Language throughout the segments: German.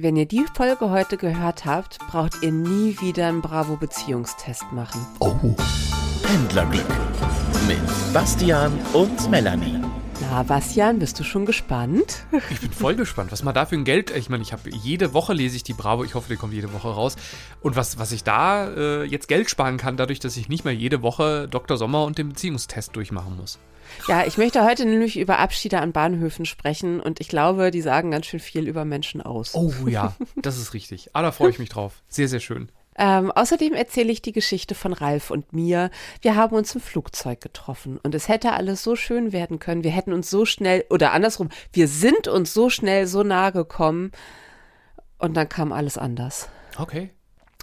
Wenn ihr die Folge heute gehört habt, braucht ihr nie wieder einen Bravo-Beziehungstest machen. Oh. Pendlerglück mit Bastian und Melanie. Na, Bastian, bist du schon gespannt? Ich bin voll gespannt, was man da für ein Geld. Ich meine, ich habe jede Woche lese ich die Bravo. Ich hoffe, die kommt jede Woche raus. Und was, was ich da äh, jetzt Geld sparen kann, dadurch, dass ich nicht mehr jede Woche Dr. Sommer und den Beziehungstest durchmachen muss. Ja, ich möchte heute nämlich über Abschiede an Bahnhöfen sprechen und ich glaube, die sagen ganz schön viel über Menschen aus. Oh ja, das ist richtig. Ah, da freue ich mich drauf. Sehr, sehr schön. Ähm, außerdem erzähle ich die Geschichte von Ralf und mir. Wir haben uns im Flugzeug getroffen und es hätte alles so schön werden können. Wir hätten uns so schnell, oder andersrum, wir sind uns so schnell so nahe gekommen und dann kam alles anders. Okay.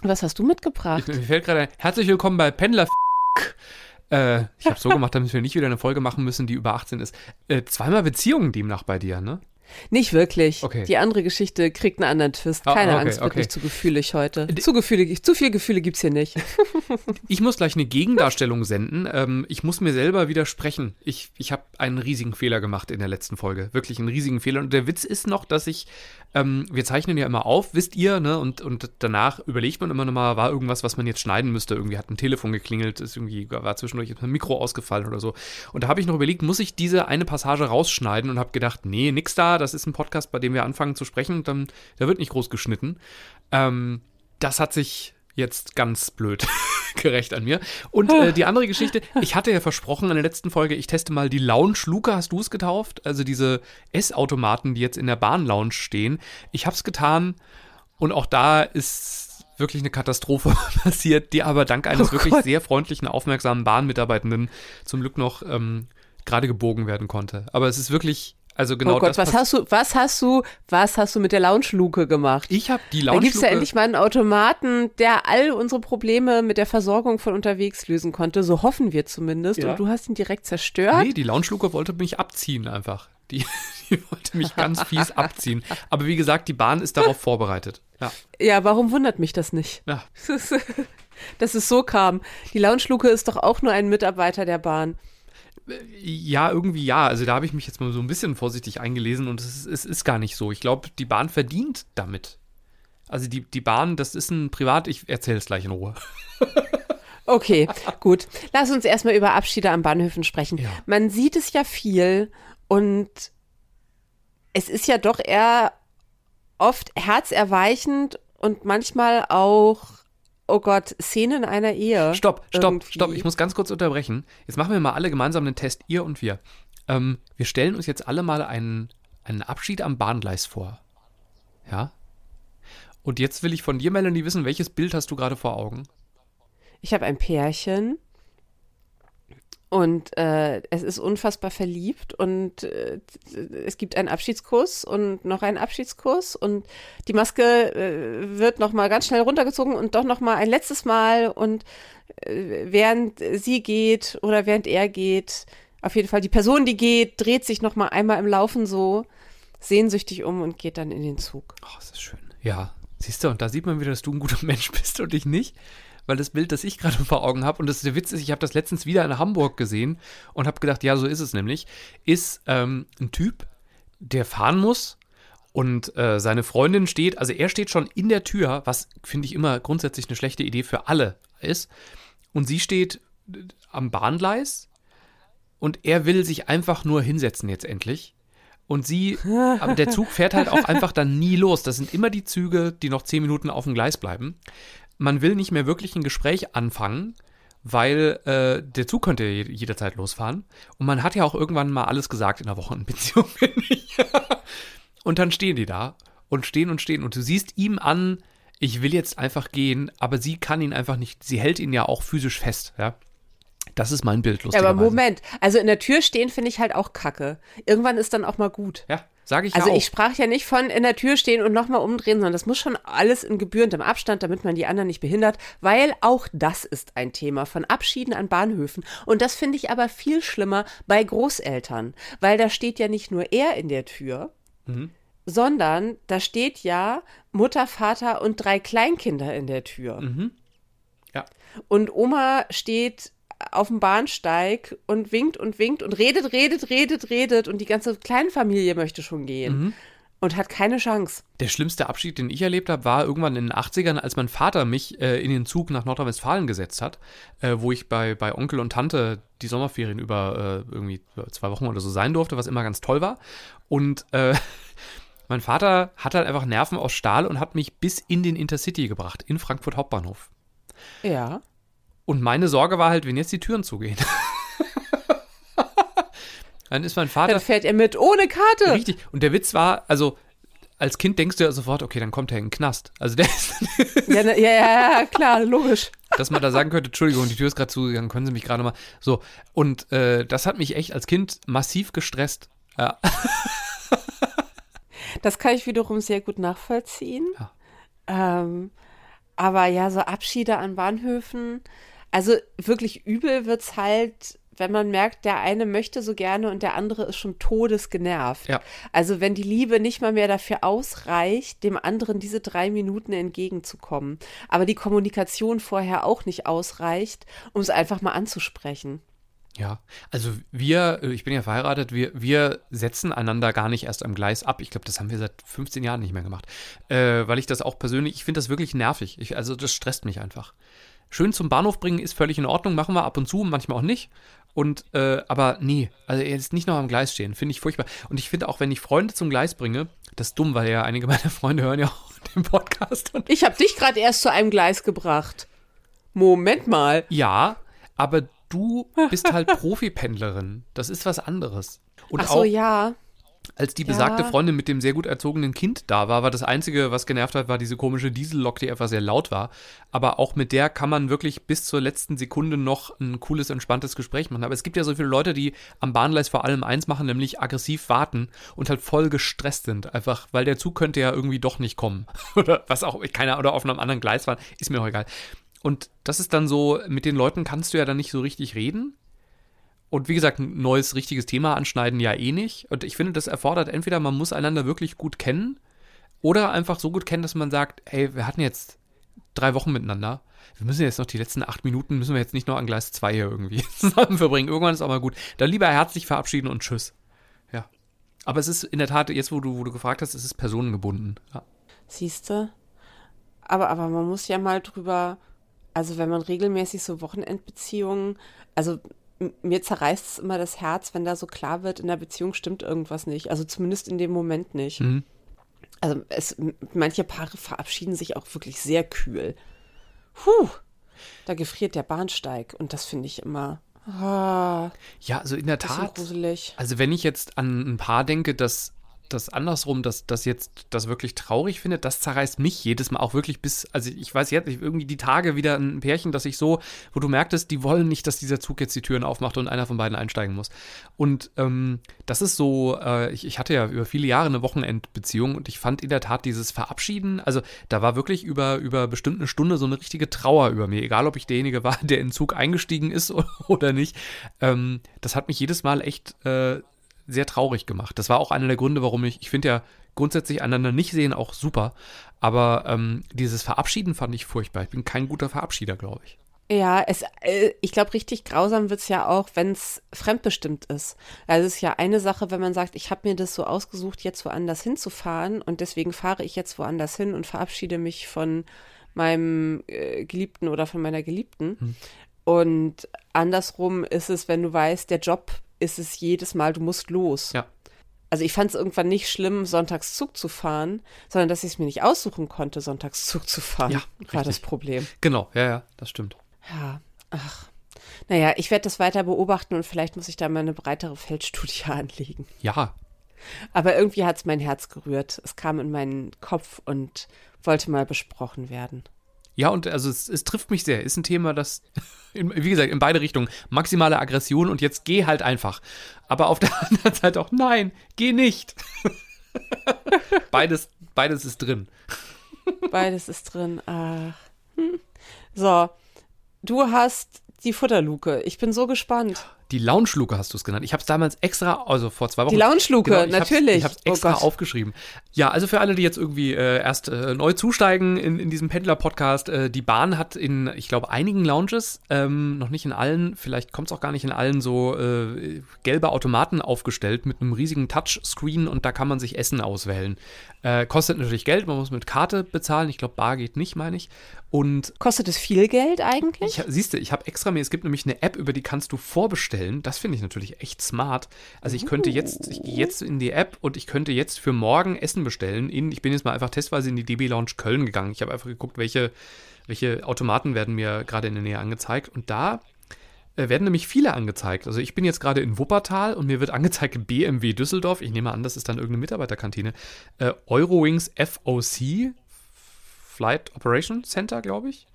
Was hast du mitgebracht? Ich, mir fällt gerade ein, herzlich willkommen bei Pendler. Äh, ich habe so gemacht, damit wir nicht wieder eine Folge machen müssen, die über 18 ist. Äh, zweimal Beziehungen demnach bei dir, ne? Nicht wirklich. Okay. Die andere Geschichte kriegt einen anderen Twist. Ah, Keine okay, Angst, wird okay. nicht zu gefühlig heute. Zu, gefühlig, zu viel Gefühle gibt's hier nicht. Ich muss gleich eine Gegendarstellung senden. Ähm, ich muss mir selber widersprechen. Ich, ich habe einen riesigen Fehler gemacht in der letzten Folge. Wirklich einen riesigen Fehler. Und der Witz ist noch, dass ich, ähm, wir zeichnen ja immer auf, wisst ihr, ne? Und, und danach überlegt man immer noch mal, war irgendwas, was man jetzt schneiden müsste. Irgendwie hat ein Telefon geklingelt, ist irgendwie, war zwischendurch ein Mikro ausgefallen oder so. Und da habe ich noch überlegt, muss ich diese eine Passage rausschneiden und habe gedacht, nee, nix da, das ist ein Podcast, bei dem wir anfangen zu sprechen und dann, da wird nicht groß geschnitten. Ähm, das hat sich jetzt ganz blöd gerecht an mir. Und äh, die andere Geschichte, ich hatte ja versprochen in der letzten Folge, ich teste mal die Lounge Luca, hast du es getauft? Also diese Essautomaten, die jetzt in der Bahn-Lounge stehen. Ich habe es getan und auch da ist wirklich eine Katastrophe passiert, die aber dank eines Oh wirklich Gott. sehr freundlichen, aufmerksamen Bahnmitarbeitenden zum Glück noch ähm, gerade gebogen werden konnte. Aber es ist wirklich, also genau oh Gott, das was hast du, was hast du, was hast du mit der Lounge-Luke gemacht? Ich habe die Da Lounge gibt's ja endlich mal einen Automaten, der all unsere Probleme mit der Versorgung von unterwegs lösen konnte. So hoffen wir zumindest. Ja. Und du hast ihn direkt zerstört. Nee, die Lounge-Luke wollte mich abziehen einfach. Die, die wollte mich ganz fies abziehen. Aber wie gesagt, die Bahn ist darauf vorbereitet. Ja. Ja, warum wundert mich das nicht? ja. Das ist- Dass es so kam. Die Lounge-Luke ist doch auch nur ein Mitarbeiter der Bahn. Ja, irgendwie ja. Also da habe ich mich jetzt mal so ein bisschen vorsichtig eingelesen und es ist, es ist gar nicht so. Ich glaube, die Bahn verdient damit. Also die, die Bahn, das ist ein Privat, ich erzähle es gleich in Ruhe. Okay, gut. Lass uns erstmal über Abschiede an Bahnhöfen sprechen. Ja. Man sieht es ja viel und es ist ja doch eher oft herzerweichend und manchmal auch, oh Gott, Szenen einer Ehe. Stopp, stopp, Irgendwie. stopp. Ich muss ganz kurz unterbrechen. Jetzt machen wir mal alle gemeinsam einen Test, ihr und wir. Ähm, wir stellen uns jetzt alle mal einen, einen Abschied am Bahngleis vor. Ja? Und jetzt will ich von dir, Melanie, wissen, welches Bild hast du gerade vor Augen? Ich habe ein Pärchen und äh, es ist unfassbar verliebt und äh, es gibt einen Abschiedskuss und noch einen Abschiedskuss und die Maske äh, wird noch mal ganz schnell runtergezogen und doch noch mal ein letztes Mal und äh, während sie geht oder während er geht, auf jeden Fall die Person, die geht, dreht sich noch mal einmal im Laufen so sehnsüchtig um und geht dann in den Zug. Oh, ist das schön. Ja, siehst du, und da sieht man wieder, dass du ein guter Mensch bist und ich nicht. Weil das Bild, das ich gerade vor Augen habe, und das der Witz ist, ich habe das letztens wieder in Hamburg gesehen und habe gedacht, ja, so ist es nämlich, ist ähm, ein Typ, der fahren muss und äh, seine Freundin steht, also er steht schon in der Tür, was finde ich immer grundsätzlich eine schlechte Idee für alle ist. Und sie steht äh, am Bahngleis und er will sich einfach nur hinsetzen jetzt endlich. Und sie, aber der Zug fährt halt auch einfach dann nie los. Das sind immer die Züge, die noch zehn Minuten auf dem Gleis bleiben. Man will nicht mehr wirklich ein Gespräch anfangen, weil äh, der Zug könnte je- jederzeit losfahren. Und man hat ja auch irgendwann mal alles gesagt in der Wochenbeziehung, und dann stehen die da und stehen und stehen. Und du siehst ihm an, ich will jetzt einfach gehen, aber sie kann ihn einfach nicht, sie hält ihn ja auch physisch fest, ja. Das ist mein Bild, Ja, lustigerweise. aber Moment, also in der Tür stehen finde ich halt auch kacke. Irgendwann ist dann auch mal gut. Ja, sage ich Also ja ich sprach ja nicht von in der Tür stehen und nochmal umdrehen, sondern das muss schon alles in gebührendem Abstand, damit man die anderen nicht behindert, weil auch das ist ein Thema von Abschieden an Bahnhöfen. Und das finde ich aber viel schlimmer bei Großeltern, weil da steht ja nicht nur er in der Tür, Mhm. sondern da steht ja Mutter, Vater und drei Kleinkinder in der Tür. Mhm. Ja. Und Oma steht auf dem Bahnsteig und winkt und winkt und redet, redet, redet, redet und die ganze Kleinfamilie möchte schon gehen. und hat keine Chance. Der schlimmste Abschied, den ich erlebt habe, war irgendwann in den 80ern, als mein Vater mich äh, in den Zug nach Nordrhein-Westfalen gesetzt hat, äh, wo ich bei, bei Onkel und Tante die Sommerferien über äh, irgendwie zwei Wochen oder so sein durfte, was immer ganz toll war. Und äh, mein Vater hat halt einfach Nerven aus Stahl und hat mich bis in den Intercity gebracht, in Frankfurt Hauptbahnhof. Ja. Und meine Sorge war halt, wenn jetzt die Türen zugehen. Dann ist mein Vater. Dann fährt er mit ohne Karte. Richtig. Und der Witz war, also als Kind denkst du ja sofort, okay, dann kommt er in den Knast. Also der ist. ja, ja, ja, ja, klar, logisch. Dass man da sagen könnte, Entschuldigung, die Tür ist gerade zugegangen, können Sie mich gerade mal. So. Und äh, das hat mich echt als Kind massiv gestresst. Ja. das kann ich wiederum sehr gut nachvollziehen. Ja. Ähm, aber ja, so Abschiede an Bahnhöfen, also wirklich übel wird es halt wenn man merkt, der eine möchte so gerne und der andere ist schon todesgenervt. Ja. Also wenn die Liebe nicht mal mehr dafür ausreicht, dem anderen diese drei Minuten entgegenzukommen, aber die Kommunikation vorher auch nicht ausreicht, um es einfach mal anzusprechen. Ja, also wir, äh, ich bin ja verheiratet, wir, wir setzen einander gar nicht erst am Gleis ab. Ich glaube, das haben wir seit 15 Jahren nicht mehr gemacht. Äh, weil ich das auch persönlich, ich finde das wirklich nervig. Ich, also das stresst mich einfach. Schön zum Bahnhof bringen ist völlig in Ordnung, machen wir ab und zu, manchmal auch nicht. Und, äh, aber nee, also er ist nicht noch am Gleis stehen, finde ich furchtbar. Und ich finde auch, wenn ich Freunde zum Gleis bringe, das ist dumm, weil ja einige meiner Freunde hören ja auch den Podcast. Und ich habe dich gerade erst zu einem Gleis gebracht. Moment mal. Ja, aber du bist halt Profipendlerin. Das ist was anderes. Und Ach so, auch, ja. Als die besagte ja. Freundin mit dem sehr gut erzogenen Kind da war, war das Einzige, was genervt hat, war diese komische Diesellok, die einfach sehr laut war. Aber auch mit der kann man wirklich bis zur letzten Sekunde noch ein cooles, entspanntes Gespräch machen. Aber es gibt ja so viele Leute, die am Bahngleis vor allem eins machen, nämlich aggressiv warten und halt voll gestresst sind. Einfach, weil der Zug könnte ja irgendwie doch nicht kommen. oder was auch, keiner, oder auf einem anderen Gleis fahren, ist mir auch egal. Und das ist dann so, mit den Leuten kannst du ja dann nicht so richtig reden und wie gesagt, ein neues, richtiges Thema anschneiden ja eh nicht. Und ich finde, das erfordert entweder, man muss einander wirklich gut kennen oder einfach so gut kennen, dass man sagt, hey, wir hatten jetzt drei Wochen miteinander. Wir müssen jetzt noch die letzten acht Minuten, müssen wir jetzt nicht noch an Gleis 2 hier irgendwie zusammen verbringen. Irgendwann ist auch mal gut. Dann lieber herzlich verabschieden und tschüss. Ja. Aber es ist in der Tat, jetzt wo du, wo du gefragt hast, es ist personengebunden. Ja. Siehst du? Aber, aber man muss ja mal drüber, also wenn man regelmäßig so Wochenendbeziehungen, also mir zerreißt es immer das Herz, wenn da so klar wird, in der Beziehung stimmt irgendwas nicht. Also zumindest in dem Moment nicht. Mhm. Also es, manche Paare verabschieden sich auch wirklich sehr kühl. Puh, da gefriert der Bahnsteig und das finde ich immer. Ah, ja, also in der Tat. Gruselig. Also wenn ich jetzt an ein Paar denke, das das andersrum, dass das jetzt das wirklich traurig findet, das zerreißt mich jedes Mal auch wirklich bis, also ich weiß jetzt irgendwie die Tage wieder ein Pärchen, dass ich so, wo du merktest, die wollen nicht, dass dieser Zug jetzt die Türen aufmacht und einer von beiden einsteigen muss. Und ähm, das ist so, äh, ich, ich hatte ja über viele Jahre eine Wochenendbeziehung und ich fand in der Tat dieses Verabschieden, also da war wirklich über, über bestimmt eine Stunde so eine richtige Trauer über mir, egal ob ich derjenige war, der in den Zug eingestiegen ist oder nicht. Ähm, das hat mich jedes Mal echt äh, sehr traurig gemacht. Das war auch einer der Gründe, warum ich, ich finde ja grundsätzlich einander nicht sehen auch super, aber ähm, dieses Verabschieden fand ich furchtbar. Ich bin kein guter Verabschieder, glaube ich. Ja, es, äh, ich glaube, richtig grausam wird es ja auch, wenn es fremdbestimmt ist. Also es ist ja eine Sache, wenn man sagt, ich habe mir das so ausgesucht, jetzt woanders hinzufahren und deswegen fahre ich jetzt woanders hin und verabschiede mich von meinem äh, Geliebten oder von meiner Geliebten. Hm. Und andersrum ist es, wenn du weißt, der Job ist es jedes Mal, du musst los. Ja. Also ich fand es irgendwann nicht schlimm, sonntags Zug zu fahren, sondern dass ich es mir nicht aussuchen konnte, sonntags Zug zu fahren, ja, war das Problem. Genau, ja, ja, das stimmt. Ja, ach. Naja, ich werde das weiter beobachten und vielleicht muss ich da mal eine breitere Feldstudie anlegen. Ja. Aber irgendwie hat es mein Herz gerührt. Es kam in meinen Kopf und wollte mal besprochen werden. Ja, und also es, es trifft mich sehr. Ist ein Thema, das, in, wie gesagt, in beide Richtungen. Maximale Aggression und jetzt geh halt einfach. Aber auf der anderen Seite auch, nein, geh nicht. beides, beides ist drin. Beides ist drin. Ach. Hm. So, du hast die Futterluke. Ich bin so gespannt. Die Lounge-Luke hast du es genannt. Ich habe es damals extra, also vor zwei Wochen. Die Lounge-Luke, Genau, ich natürlich. Ich habe es Oh extra Gott. aufgeschrieben. Ja, also für alle, die jetzt irgendwie äh, erst äh, neu zusteigen in, in diesem Pendler-Podcast, äh, die Bahn hat in, ich glaube, einigen Lounges, ähm, noch nicht in allen, vielleicht kommt es auch gar nicht in allen, so äh, gelbe Automaten aufgestellt mit einem riesigen Touchscreen und da kann man sich Essen auswählen. Äh, kostet natürlich Geld, man muss mit Karte bezahlen. Ich glaube, Bar geht nicht, meine ich. Und Kostet es viel Geld eigentlich? ich, siehst du, ich habe extra mir, es gibt nämlich eine App, über die kannst du vorbestellen. Das finde ich natürlich echt smart. Also ich könnte jetzt, ich gehe jetzt in die App und ich könnte jetzt für morgen Essen bestellen. In, ich bin jetzt mal einfach testweise in die DB Lounge Köln gegangen. Ich habe einfach geguckt, welche, welche Automaten werden mir gerade in der Nähe angezeigt. Und da äh, werden nämlich viele angezeigt. Also ich bin jetzt gerade in Wuppertal und mir wird angezeigt BMW Düsseldorf. Ich nehme an, das ist dann irgendeine Mitarbeiterkantine. Äh, Eurowings FOC, Flight Operation Center, glaube ich.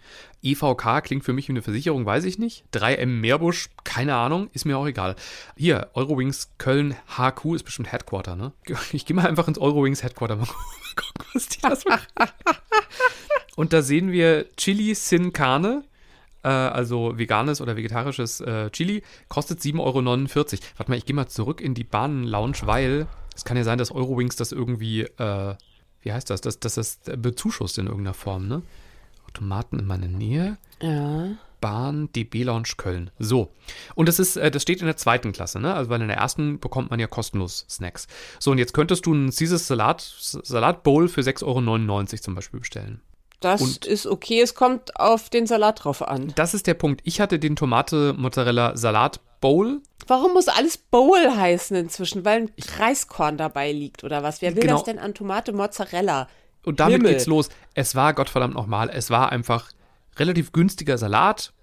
EVK klingt für mich wie eine Versicherung, weiß ich nicht. 3M Meerbusch, keine Ahnung, ist mir auch egal. Hier, Eurowings Köln HQ ist bestimmt Headquarter, ne? Ich gehe mal einfach ins Eurowings Headquarter mal gucken, was die das machen. Und da sehen wir Chili Sin Carne, äh, also veganes oder vegetarisches äh, Chili, kostet 7,49 Euro. Warte mal, ich gehe mal zurück in die Bahn-Lounge, weil es kann ja sein, dass Eurowings das irgendwie, äh, wie heißt das, dass das, das bezuschusst in irgendeiner Form, ne? Automaten in meiner Nähe. Ja. Bahn DB Lounge Köln. So. Und das ist, äh, das steht in der zweiten Klasse, ne? Also weil in der ersten bekommt man ja kostenlos Snacks. So, und jetzt könntest du einen Caesar Salat, Salat Bowl für 6,99 Euro zum Beispiel bestellen. Das Und- ist okay, es kommt auf den Salat drauf an. Das ist der Punkt. Ich hatte den Tomate Mozzarella Salat Bowl. Warum muss alles Bowl heißen inzwischen? Weil ein Reiskorn dabei liegt oder was? Wer will Genau. das denn an Tomate Mozzarella? Und damit Himmel. geht's los. Es war Gottverdammt nochmal, es war einfach relativ günstiger Salat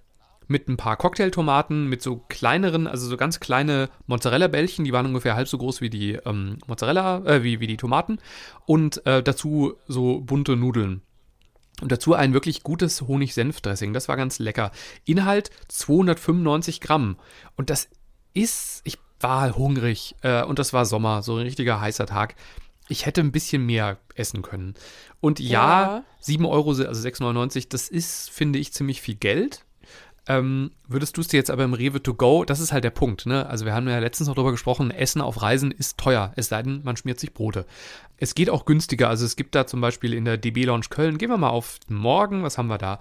mit ein paar Cocktailtomaten, mit so kleineren, also so ganz kleine Mozzarella-Bällchen, die waren ungefähr halb so groß wie die ähm, Mozzarella, äh, wie, wie die Tomaten. Und äh, dazu so bunte Nudeln. Und dazu ein wirklich gutes Honig-Senf-Dressing. Das war ganz lecker. Inhalt 295 Gramm. Und das ist, ich war hungrig äh, und das war Sommer, so ein richtiger heißer Tag. Ich hätte ein bisschen mehr essen können. Und ja, Ja. 7 Euro, also 6,99, das ist, finde ich, ziemlich viel Geld. Ähm, würdest du es dir jetzt aber im Rewe to go, das ist halt der Punkt, ne? Also wir haben ja letztens noch darüber gesprochen, Essen auf Reisen ist teuer, es sei denn, man schmiert sich Brote. Es geht auch günstiger, also es gibt da zum Beispiel in der DB Lounge Köln, gehen wir mal auf morgen, was haben wir da?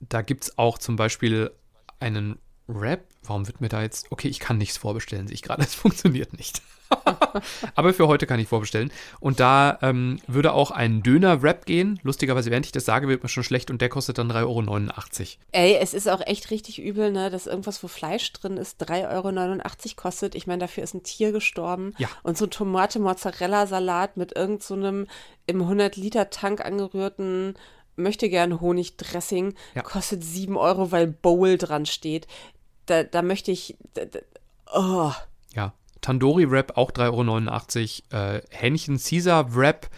Da gibt es auch zum Beispiel einen Wrap. Warum wird mir da jetzt, okay, ich kann nichts vorbestellen, sehe ich gerade, es funktioniert nicht. Aber für heute kann ich vorbestellen. Und da ähm, würde auch ein Döner-Wrap gehen. Lustigerweise, während ich das sage, wird mir schon schlecht und der kostet dann 3,89 Euro. Ey, es ist auch echt richtig übel, ne, dass irgendwas, wo Fleisch drin ist, 3,89 Euro kostet. Ich meine, dafür ist ein Tier gestorben. Ja. Und so ein Tomate-Mozzarella-Salat mit irgend so einem im 100-Liter-Tank angerührten möchte gern Honigdressing Ja. kostet 7 Euro, weil Bowl dran steht. Da, da möchte ich. Da, da, oh. Ja. Tandoori Wrap auch 3,89 Euro. Äh, Hähnchen Caesar Wrap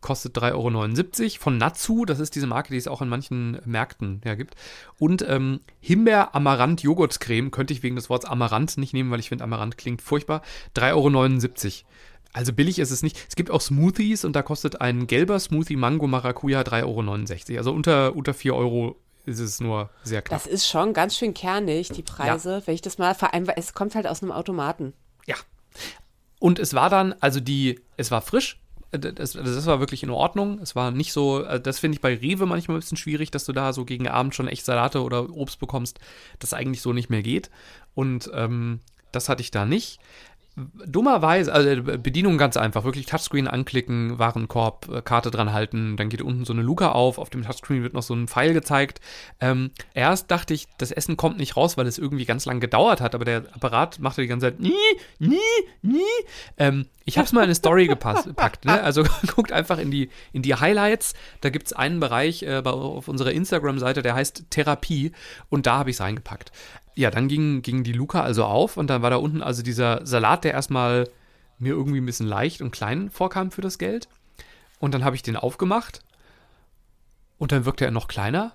kostet 3,79 Euro. Von Natsu, das ist diese Marke, die es auch in manchen Märkten ja gibt. Und ähm, Himbeer Amaranth Joghurtcreme könnte ich wegen des Wortes Amaranth nicht nehmen, weil ich finde, Amaranth klingt furchtbar. 3,79 Euro. Also billig ist es nicht. Es gibt auch Smoothies und da kostet ein gelber Smoothie Mango Maracuja 3,69 Euro. Also unter, unter 4 Euro ist es nur sehr knapp. Das ist schon ganz schön kernig, die Preise. Wenn ich das mal vereinbar, es kommt halt aus einem Automaten. Ja. Und es war dann, also die, es war frisch. Das, das war wirklich in Ordnung. Es war nicht so, das finde ich bei Rewe manchmal ein bisschen schwierig, dass du da so gegen Abend schon echt Salate oder Obst bekommst, das eigentlich so nicht mehr geht. Und ähm, das hatte ich da nicht. Dummerweise, also äh, Bedienung ganz einfach, wirklich Touchscreen anklicken, Warenkorb, äh, Karte dran halten, dann geht unten so eine Luke auf, auf dem Touchscreen wird noch so ein Pfeil gezeigt. Ähm, erst dachte ich, das Essen kommt nicht raus, weil es irgendwie ganz lang gedauert hat, aber der Apparat machte die ganze Zeit nie, nie, nie. Ähm, ich habe es mal in eine Story gepackt, ne? also guckt einfach in die, in die Highlights, da gibt es einen Bereich äh, bei, auf unserer Instagram-Seite, der heißt Therapie und da habe ich es reingepackt. Ja, dann ging, ging die Luca also auf und dann war da unten also dieser Salat, der erstmal mir irgendwie ein bisschen leicht und klein vorkam für das Geld. Und dann habe ich den aufgemacht und dann wirkte er noch kleiner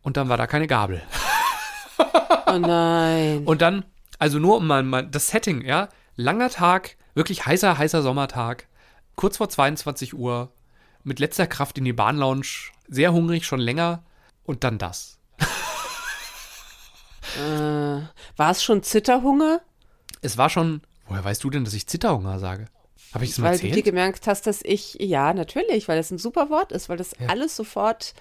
und dann war da keine Gabel. Oh nein. Und dann, also nur um mal, mal das Setting, ja, langer Tag, wirklich heißer, heißer Sommertag, kurz vor 22 Uhr, mit letzter Kraft in die Bahnlounge, sehr hungrig, schon länger und dann das. Äh, war es schon Zitterhunger? es war schon, woher weißt du denn, dass ich Zitterhunger sage? Habe ich es mal weil erzählt? du dir gemerkt hast, dass ich, ja, natürlich, weil das ein super Wort ist, weil das Ja. alles sofort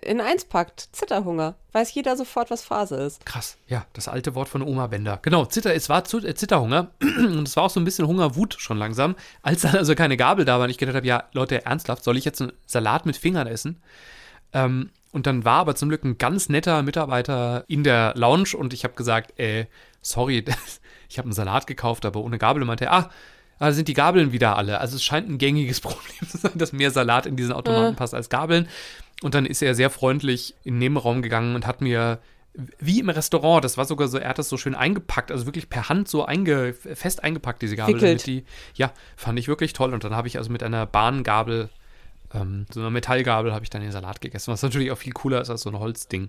in eins packt. Zitterhunger. Weiß jeder sofort, was Phase ist. Krass, ja, das alte Wort von Oma Bender. Genau, Zitter, es war äh, Zitterhunger und es war auch so ein bisschen Hungerwut schon langsam, als dann also keine Gabel da war und ich gedacht habe, ja, Leute, ernsthaft, soll ich jetzt einen Salat mit Fingern essen? Ähm, und dann war aber zum Glück ein ganz netter Mitarbeiter in der Lounge und ich habe gesagt, äh, sorry, ich habe einen Salat gekauft, aber ohne Gabel und meinte, er, ah, da sind die Gabeln wieder alle. Also es scheint ein gängiges Problem zu sein, dass mehr Salat in diesen Automaten Äh. passt als Gabeln. Und dann ist er sehr freundlich in den Nebenraum gegangen und hat mir, wie im Restaurant, das war sogar so, er hat das so schön eingepackt, also wirklich per Hand so einge, fest eingepackt, diese Gabel. Damit die, ja, fand ich wirklich toll. Und dann habe ich also mit einer Bahngabel, ähm, so einer Metallgabel, habe ich dann den Salat gegessen, was natürlich auch viel cooler ist als so ein Holzding.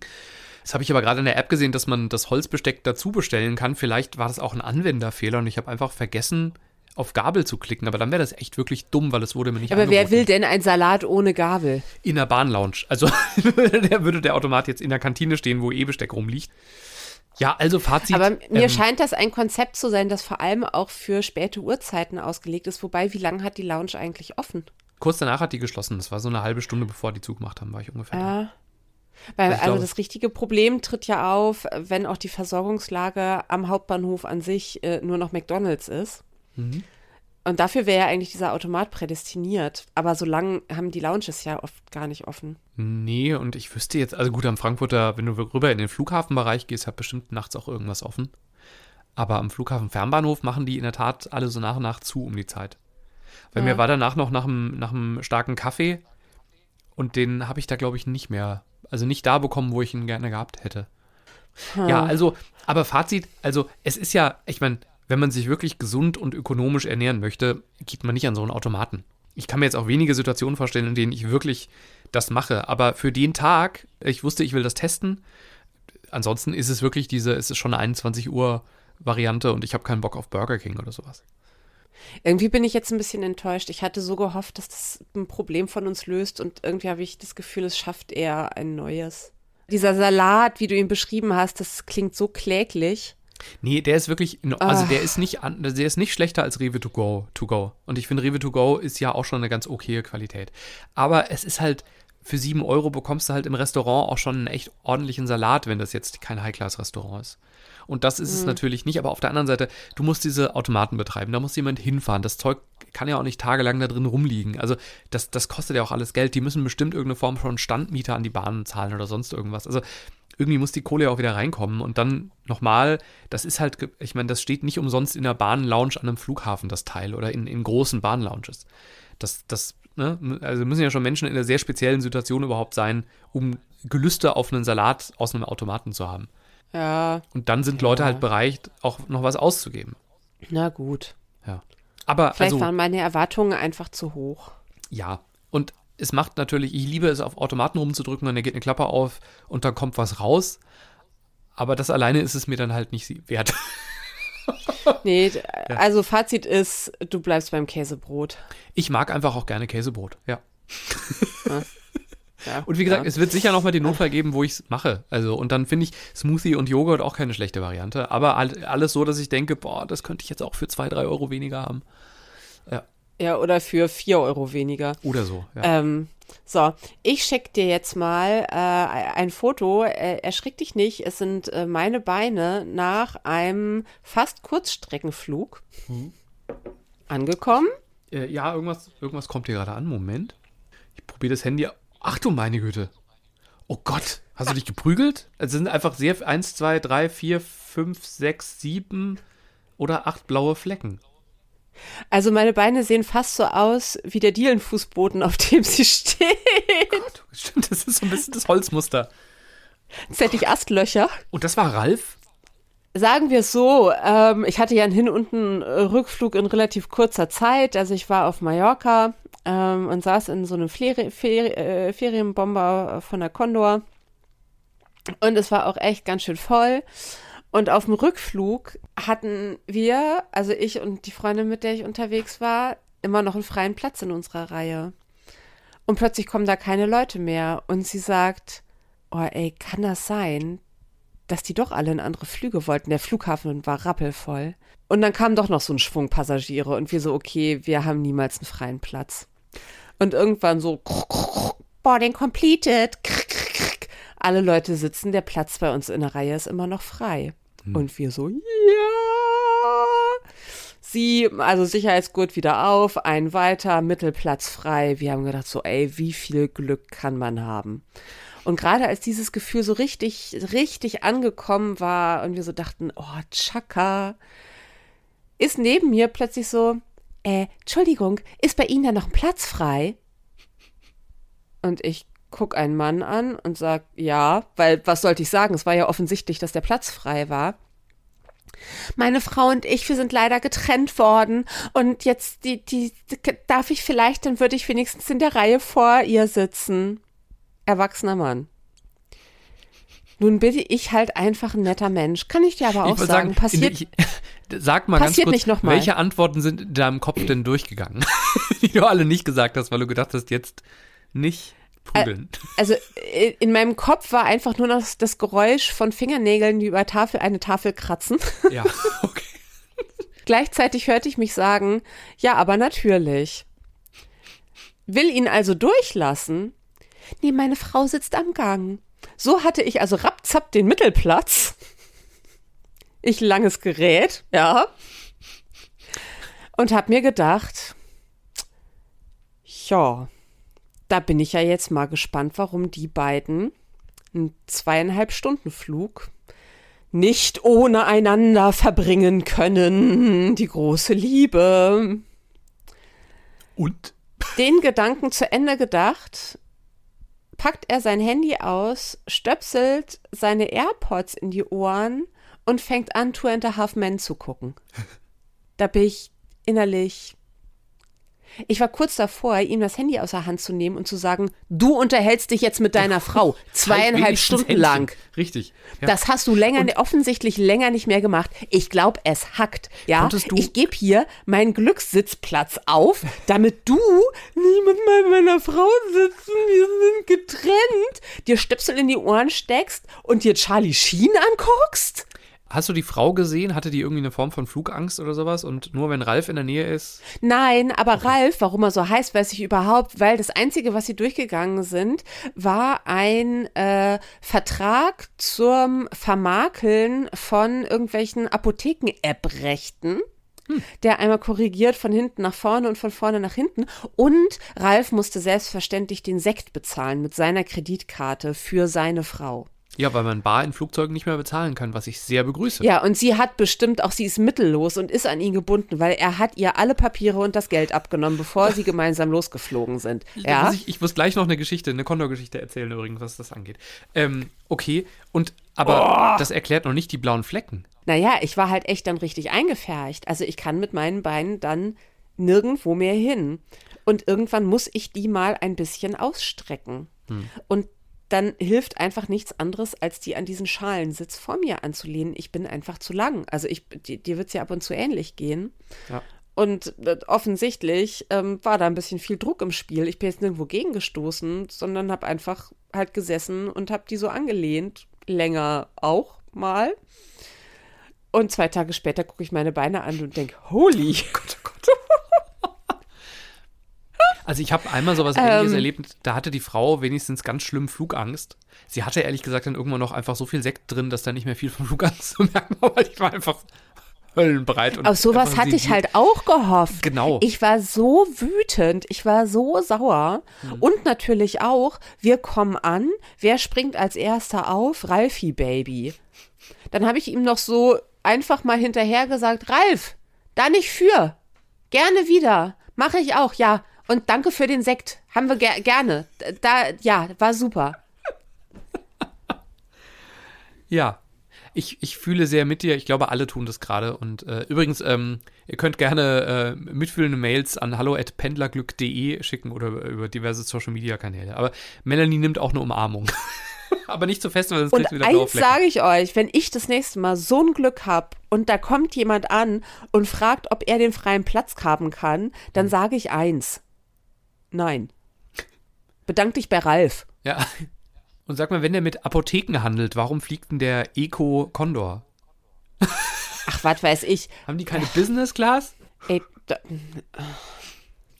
Das habe ich aber gerade in der App gesehen, dass man das Holzbesteck dazu bestellen kann. Vielleicht war das auch ein Anwenderfehler und ich habe einfach vergessen, auf Gabel zu klicken. Aber dann wäre das echt wirklich dumm, weil es wurde mir nicht Aber wer angeboten. will denn ein Salat ohne Gabel? In der Bahnlounge. Also der würde der Automat jetzt in der Kantine stehen, wo eh Besteck rumliegt. Ja, also Fazit. Aber mir ähm, scheint das ein Konzept zu sein, das vor allem auch für späte Uhrzeiten ausgelegt ist. Wobei, wie lange hat die Lounge eigentlich offen? Kurz danach hat die geschlossen. Das war so eine halbe Stunde, bevor die zugemacht haben, war ich ungefähr. da. Ja. Weil, also glaube- das richtige Problem tritt ja auf, wenn auch die Versorgungslage am Hauptbahnhof an sich äh, nur noch McDonalds ist. Mhm. Und dafür wäre ja eigentlich dieser Automat prädestiniert. Aber so lange haben die Lounges ja oft gar nicht offen. Nee, und ich wüsste jetzt, also gut, am Frankfurter, wenn du rüber in den Flughafenbereich gehst, hat bestimmt nachts auch irgendwas offen. Aber am Flughafen Fernbahnhof machen die in der Tat alle so nach und nach zu um die Zeit. Weil Ja. mir war danach noch nach einem, nach einem starken Kaffee und den habe ich da, glaube ich, nicht mehr, also nicht da bekommen, wo ich ihn gerne gehabt hätte. Ja, also, aber Fazit, also es ist ja, ich meine, wenn man sich wirklich gesund und ökonomisch ernähren möchte, geht man nicht an so einen Automaten. Ich kann mir jetzt auch wenige Situationen vorstellen, in denen ich wirklich das mache. Aber für den Tag, ich wusste, ich will das testen. Ansonsten ist es wirklich diese, es ist schon eine 21 Uhr Variante und ich habe keinen Bock auf Burger King oder sowas. Irgendwie bin ich jetzt ein bisschen enttäuscht. Ich hatte so gehofft, dass das ein Problem von uns löst und irgendwie habe ich das Gefühl, es schafft eher ein neues. Dieser Salat, wie du ihn beschrieben hast, das klingt so kläglich. Nee, der ist wirklich, also Ah. der ist nicht, der ist nicht schlechter als Rewe to go, to go. Und ich finde, Rewe to go ist ja auch schon eine ganz okaye Qualität. Aber es ist halt, für 7 Euro bekommst du halt im Restaurant auch schon einen echt ordentlichen Salat, wenn das jetzt kein High-Class-Restaurant ist. Und das ist es natürlich nicht, aber auf der anderen Seite, du musst diese Automaten betreiben, da muss jemand hinfahren. Das Zeug kann ja auch nicht tagelang da drin rumliegen. Also das, das kostet ja auch alles Geld. Die müssen bestimmt irgendeine Form von Standmieter an die Bahnen zahlen oder sonst irgendwas. Also irgendwie muss die Kohle ja auch wieder reinkommen. Und dann nochmal, das ist halt, ich meine, das steht nicht umsonst in der Bahnlounge an einem Flughafen, das Teil, oder in, in großen Bahnlounges. Das, das, ne, also müssen ja schon Menschen in einer sehr speziellen Situation überhaupt sein, um Gelüste auf einen Salat aus einem Automaten zu haben. Ja, Und dann sind Leute Ja. halt bereit, auch noch was auszugeben. na gut. Ja. Aber Vielleicht also, waren meine Erwartungen einfach zu hoch. ja. Und es macht natürlich, ich liebe es, auf Automaten rumzudrücken und dann geht eine Klappe auf und dann kommt was raus. Aber das alleine ist es mir dann halt nicht wert. Nee, d- also Fazit ist, du bleibst beim Käsebrot. Ich mag einfach auch gerne Käsebrot, ja. Ja, Und wie gesagt, ja. es wird sicher noch mal den Notfall geben, wo ich es mache. Also, und dann finde ich Smoothie und Joghurt auch keine schlechte Variante. Aber all- alles so, dass ich denke, boah, das könnte ich jetzt auch für zwei, drei Euro weniger haben. ja, oder für vier Euro weniger. Oder so, ja. Ähm, so, ich schicke dir jetzt mal äh, ein Foto. Äh, erschrick dich nicht, es sind äh, meine Beine nach einem fast Kurzstreckenflug Mhm. angekommen. Äh, ja, irgendwas, irgendwas kommt hier gerade an. Moment. Ich probiere das Handy. Ach du meine Güte. Oh Gott. Hast du dich geprügelt? Also es sind einfach sehr eins, zwei, drei, vier, fünf, sechs, sieben oder acht blaue Flecken. Also meine Beine sehen fast so aus wie der Dielenfußboden, auf dem sie stehen. Stimmt, das ist so ein bisschen das Holzmuster. Jetzt hätte ich Astlöcher. Und das war Ralf? Sagen wir es so, ähm, ich hatte ja einen Hin- und einen Rückflug in relativ kurzer Zeit. Also ich war auf Mallorca ähm, und saß in so einem Feri Feri äh, Ferienbomber von der Condor. Und es war auch echt ganz schön voll. Und auf dem Rückflug hatten wir, also ich und die Freundin, mit der ich unterwegs war, immer noch einen freien Platz in unserer Reihe. Und plötzlich kommen da keine Leute mehr. Und sie sagt, oh ey, kann das sein, dass die doch alle in andere Flüge wollten. Der Flughafen war rappelvoll. Und dann kam doch noch so ein Schwung Passagiere und wir so, okay, wir haben niemals einen freien Platz. Und irgendwann so, boarding completed. Alle Leute sitzen, der Platz bei uns in der Reihe ist immer noch frei. Hm. Und wir so, ja. Sie, also Sicherheitsgurt wieder auf, ein weiter, Mittelplatz frei. Wir haben gedacht so, ey, wie viel Glück kann man haben? Und gerade als dieses Gefühl so richtig, richtig angekommen war und wir so dachten, oh, Chaka, ist neben mir plötzlich so, äh, Entschuldigung, ist bei Ihnen da noch ein Platz frei? Und ich guck einen Mann an und sag, ja, weil was sollte ich sagen? Es war ja offensichtlich, dass der Platz frei war. Meine Frau und ich, wir sind leider getrennt worden und jetzt die, die, darf ich vielleicht, dann würde ich wenigstens in der Reihe vor ihr sitzen. Erwachsener Mann. Nun bin ich halt einfach ein netter Mensch. Kann ich dir aber auch sagen, sagen, passiert. Ich, sag mal ganz kurz, welche Antworten sind in deinem Kopf denn durchgegangen? die du alle nicht gesagt hast, weil du gedacht hast, jetzt nicht prügeln. Also in meinem Kopf war einfach nur noch das Geräusch von Fingernägeln, die über Tafel eine Tafel kratzen. Ja, okay. Gleichzeitig hörte ich mich sagen, ja, aber natürlich. Will ihn also durchlassen? Nee, meine Frau sitzt am Gang. So hatte ich also rapzapp den Mittelplatz. Ich langes Gerät, ja. Und hab mir gedacht, ja, da bin ich ja jetzt mal gespannt, warum die beiden einen zweieinhalb Stunden Flug nicht ohne einander verbringen können. Die große Liebe. Und? Den Gedanken zu Ende gedacht, packt er sein Handy aus, stöpselt seine AirPods in die Ohren und fängt an, Two and a Half Men zu gucken. Da bin ich innerlich ich war kurz davor, ihm das Handy aus der Hand zu nehmen und zu sagen, du unterhältst dich jetzt mit deiner Frau zweieinhalb halt Stunden Händchen. lang. Richtig. Ja. Das hast du länger, und offensichtlich länger nicht mehr gemacht. Ich glaube, es hackt. Ja, ich gebe hier meinen Glückssitzplatz auf, damit du nie mit meiner Frau sitzen. Wir sind getrennt. Dir Stöpsel in die Ohren steckst und dir Charlie Sheen anguckst. Hast du die Frau gesehen? Hatte die irgendwie eine Form von Flugangst oder sowas? Und nur wenn Ralf in der Nähe ist? Nein, aber okay. Ralf, warum er so heißt, weiß ich überhaupt, weil das Einzige, was sie durchgegangen sind, war ein äh, Vertrag zum Vermakeln von irgendwelchen Apotheken-App-Rechten. Hm. der einmal korrigiert von hinten nach vorne und von vorne nach hinten. Und Ralf musste selbstverständlich den Sekt bezahlen mit seiner Kreditkarte für seine Frau. Ja, weil man Bar in Flugzeugen nicht mehr bezahlen kann, was ich sehr begrüße. Ja, und sie hat bestimmt auch, sie ist mittellos und ist an ihn gebunden, weil er hat ihr alle Papiere und das Geld abgenommen, bevor sie gemeinsam losgeflogen sind. Ja. Ich, ich, muss gleich noch eine Geschichte, eine Kondor-Geschichte erzählen übrigens, was das angeht. Ähm, okay, und aber oh. das erklärt noch nicht die blauen Flecken. Naja, ich war halt echt dann richtig eingefärcht. Also ich kann mit meinen Beinen dann nirgendwo mehr hin. Und irgendwann muss ich die mal ein bisschen ausstrecken. Hm. Und dann hilft einfach nichts anderes, als die an diesen Schalensitz vor mir anzulehnen. Ich bin einfach zu lang. Also ich, dir wird es ja ab und zu ähnlich gehen. Ja. Und äh, offensichtlich ähm, war da ein bisschen viel Druck im Spiel. Ich bin jetzt nirgendwo gegengestoßen, sondern habe einfach halt gesessen und habe die so angelehnt. Länger auch mal. Und zwei Tage später gucke ich meine Beine an und denke, holy. Gott, Gott. Also ich habe einmal sowas ähnliches ähm, erlebt, da hatte die Frau wenigstens ganz schlimm Flugangst. Sie hatte ehrlich gesagt dann irgendwann noch einfach so viel Sekt drin, dass da nicht mehr viel von Flugangst zu merken war, weil ich war einfach höllenbreit. Und Auf sowas hatte ich halt auch gehofft. Genau. Ich war so wütend, ich war so sauer. Mhm. Und natürlich auch, wir kommen an, wer springt als erster auf? Ralfi Baby. Dann habe ich ihm noch so einfach mal hinterher gesagt, Ralf, da nicht für. Gerne wieder. Mache ich auch, ja. Und danke für den Sekt. Haben wir ger gerne. Da, ja, war super. ja. Ich, ich fühle sehr mit dir. Ich glaube, alle tun das gerade. Und äh, übrigens, ähm, ihr könnt gerne äh, mitfühlende Mails an hallo.pendlerglück.de schicken oder über diverse Social Media Kanäle. Aber Melanie nimmt auch eine Umarmung. Aber nicht zu so fest, weil sonst Und wieder eins sage ich euch, wenn ich das nächste Mal so ein Glück habe und da kommt jemand an und fragt, ob er den freien Platz haben kann, dann hm. sage ich eins. Nein. Bedank dich bei Ralf. Ja. Und sag mal, wenn der mit Apotheken handelt, warum fliegt denn der Eco Condor? Ach, was weiß ich. Haben die keine Business Class? Ey, da,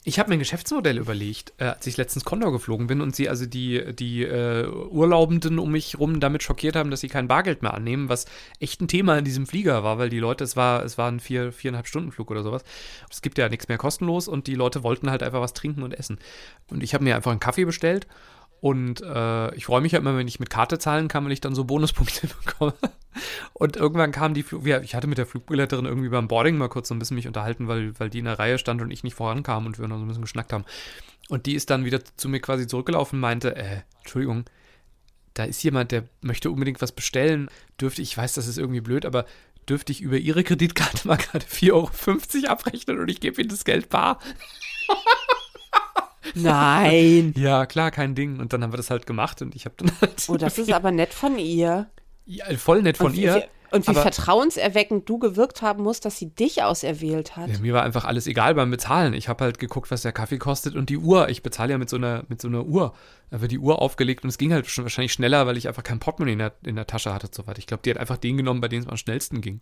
Ich habe mir ein Geschäftsmodell überlegt, äh, als ich letztens Condor geflogen bin und sie also die, die äh, Urlaubenden um mich rum damit schockiert haben, dass sie kein Bargeld mehr annehmen, was echt ein Thema in diesem Flieger war, weil die Leute, es war, es war ein vier, viereinhalb Stunden Flug oder sowas. Es gibt ja nichts mehr kostenlos und die Leute wollten halt einfach was trinken und essen. Und ich habe mir einfach einen Kaffee bestellt und äh, ich freue mich ja immer, wenn ich mit Karte zahlen kann, weil ich dann so Bonuspunkte bekomme. Und irgendwann kam die Flug, ja, ich hatte mit der Flugbegleiterin irgendwie beim Boarding mal kurz so ein bisschen mich unterhalten, weil, weil die in der Reihe stand und ich nicht vorankam und wir noch so ein bisschen geschnackt haben. Und die ist dann wieder zu mir quasi zurückgelaufen und meinte, äh, Entschuldigung, da ist jemand, der möchte unbedingt was bestellen. Dürfte, ich weiß, das ist irgendwie blöd, aber dürfte ich über ihre Kreditkarte mal gerade 4,50 Euro abrechnen und ich gebe ihnen das Geld bar? nein. Ja, klar, kein Ding. Und dann haben wir das halt gemacht und ich habe dann halt. Oh, das ist aber nett von ihr. Ja, voll nett von und ihr. Und wie aber- vertrauenserweckend du gewirkt haben musst, dass sie dich auserwählt hat. Ja, mir war einfach alles egal beim Bezahlen. Ich habe halt geguckt, was der Kaffee kostet und die Uhr. Ich bezahle ja mit so einer, mit so einer Uhr. Da wird die Uhr aufgelegt und es ging halt schon wahrscheinlich schneller, weil ich einfach kein Portemonnaie in der, in der Tasche hatte und so weiter. Ich glaube, die hat einfach den genommen, bei dem es am schnellsten ging.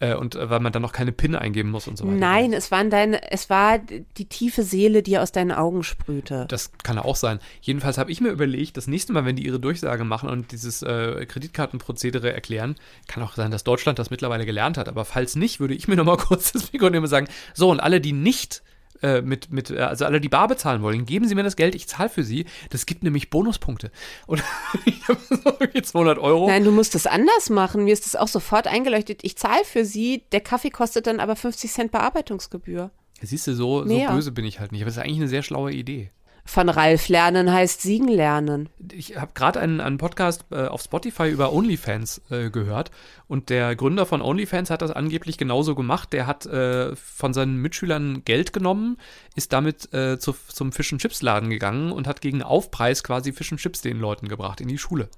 Äh, und äh, weil man dann noch keine PIN eingeben muss und so weiter. Nein, es waren deine, es war die tiefe Seele, die aus deinen Augen sprühte. Das kann auch sein. Jedenfalls habe ich mir überlegt, das nächste Mal, wenn die ihre Durchsage machen und dieses äh, Kreditkartenprozedere erklären, kann auch sein, dass Deutschland das mittlerweile gelernt hat. Aber falls nicht, würde ich mir nochmal kurz das Mikro nehmen und sagen, so, und alle, die nicht äh, mit, mit, äh, also alle, die bar bezahlen wollen, geben Sie mir das Geld, ich zahle für Sie. Das gibt nämlich Bonuspunkte. Und ich habe so irgendwie 200 Euro. Nein, du musst es anders machen. Mir ist es auch sofort eingeleuchtet. Ich zahle für sie, der Kaffee kostet dann aber 50 Cent Bearbeitungsgebühr. Siehst du, so, so böse bin ich halt nicht. Aber das ist eigentlich eine sehr schlaue Idee. Von Ralf lernen heißt siegen lernen. Ich habe gerade einen, einen Podcast äh, auf Spotify über OnlyFans äh, gehört und der Gründer von OnlyFans hat das angeblich genauso gemacht. Der hat äh, von seinen Mitschülern Geld genommen, ist damit äh, zu, zum Fish and Chips Laden gegangen und hat gegen Aufpreis quasi Fish and Chips den Leuten gebracht in die Schule.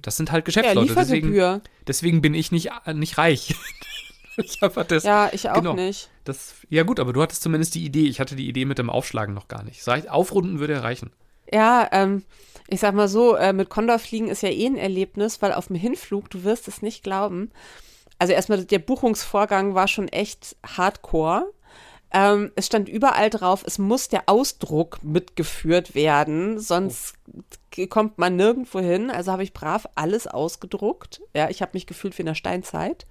Das sind halt Ja, Geschäftsleute. deswegen, Liefergebühr. deswegen bin ich nicht, äh, nicht reich. ich das. Ja, ich auch genau. nicht. Das, ja gut, aber du hattest zumindest die Idee. Ich hatte die Idee mit dem Aufschlagen noch gar nicht. Aufrunden würde reichen. Ja, ähm, ich sag mal so, äh, mit Condorfliegen ist ja eh ein Erlebnis, weil auf dem Hinflug, du wirst es nicht glauben. Also erstmal, der Buchungsvorgang war schon echt hardcore. Ähm, es stand überall drauf, es muss der Ausdruck mitgeführt werden, sonst k- kommt man nirgendwo hin. Also habe ich brav alles ausgedruckt. Ja, ich habe mich gefühlt wie in der Steinzeit.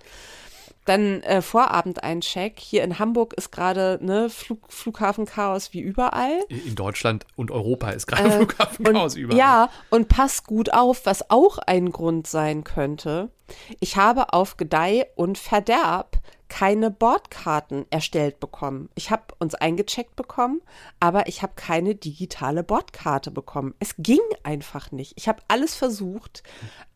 Dann äh, Vorabendeincheck. Hier in Hamburg ist gerade ne, Flug, Flughafenchaos wie überall. In Deutschland und Europa ist gerade Flughafen Äh, Und, Chaos überall. Ja, und pass gut auf, was auch ein Grund sein könnte. Ich habe auf Gedeih und Verderb keine Bordkarten erstellt bekommen. Ich habe uns eingecheckt bekommen, aber ich habe keine digitale Bordkarte bekommen. Es ging einfach nicht. Ich habe alles versucht,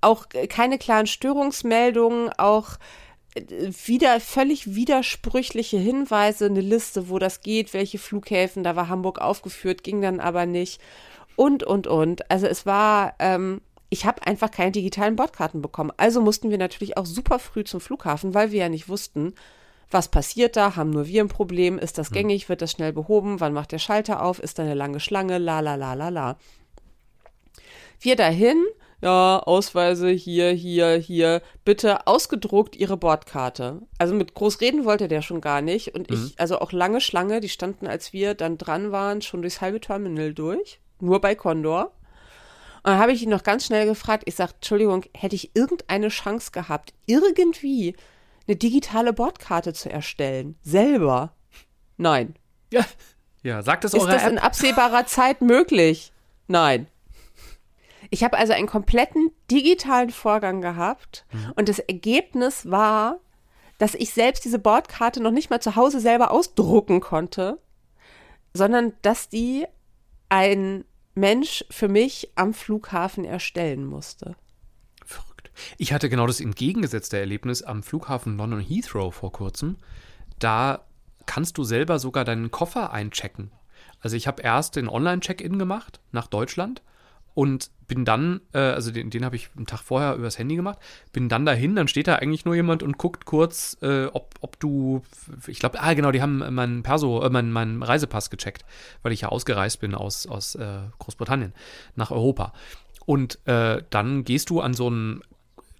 auch äh, keine klaren Störungsmeldungen, auch äh, wieder völlig widersprüchliche Hinweise, eine Liste, wo das geht, welche Flughäfen, da war Hamburg aufgeführt, ging dann aber nicht und, und, und. Also es war, ähm, ich habe einfach keine digitalen Bordkarten bekommen. Also mussten wir natürlich auch super früh zum Flughafen, weil wir ja nicht wussten, was passiert da, haben nur wir ein Problem, ist das gängig, wird das schnell behoben, wann macht der Schalter auf, ist da eine lange Schlange, la la la la la. Wir dahin, ja, Ausweise hier, hier, hier, bitte ausgedruckt Ihre Bordkarte. Also mit groß reden wollte der schon gar nicht. Und ich, also auch lange Schlange, die standen, als wir dann dran waren, schon durchs halbe Terminal durch. Nur bei Condor. Und dann habe ich ihn noch ganz schnell gefragt. Ich sage, Entschuldigung, hätte ich irgendeine Chance gehabt, irgendwie eine digitale Bordkarte zu erstellen? Selber? Nein. Ja, ja sagt es Ist eurer das App. in absehbarer Zeit möglich? Nein. Ich habe also einen kompletten digitalen Vorgang gehabt und das Ergebnis war, dass ich selbst diese Bordkarte noch nicht mal zu Hause selber ausdrucken konnte, sondern dass die ein Mensch für mich am Flughafen erstellen musste. Verrückt. Ich hatte genau das entgegengesetzte Erlebnis am Flughafen London Heathrow vor kurzem. Da kannst du selber sogar deinen Koffer einchecken. Also ich habe erst den Online-Check-In gemacht nach Deutschland und bin dann, äh, also den, den habe ich einen Tag vorher übers Handy gemacht, bin dann dahin, dann steht da eigentlich nur jemand und guckt kurz, äh, ob, ob du, ich glaube, ah genau, die haben meinen Perso, äh, meinen, meinen Reisepass gecheckt, weil ich ja ausgereist bin aus, aus äh, Großbritannien nach Europa. Und äh, dann gehst du an so ein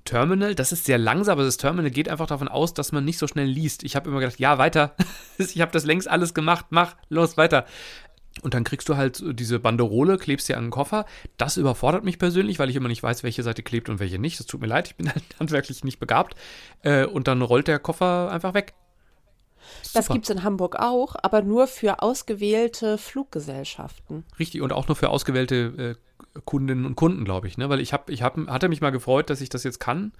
Terminal, das ist sehr langsam, aber das Terminal geht einfach davon aus, dass man nicht so schnell liest. Ich habe immer gedacht, ja, weiter. ich habe das längst alles gemacht, mach, los, weiter. Und dann kriegst du halt diese Banderole, klebst dir an den Koffer. Das überfordert mich persönlich, weil ich immer nicht weiß, welche Seite klebt und welche nicht. Das tut mir leid, ich bin halt handwerklich nicht begabt. Äh, und dann rollt der Koffer einfach weg. Das gibt es in Hamburg auch, aber nur für ausgewählte Fluggesellschaften. Richtig, und auch nur für ausgewählte äh, Kundinnen und Kunden, glaube ich. Ne? Weil ich, hab, ich hab, hatte mich mal gefreut, dass ich das jetzt kann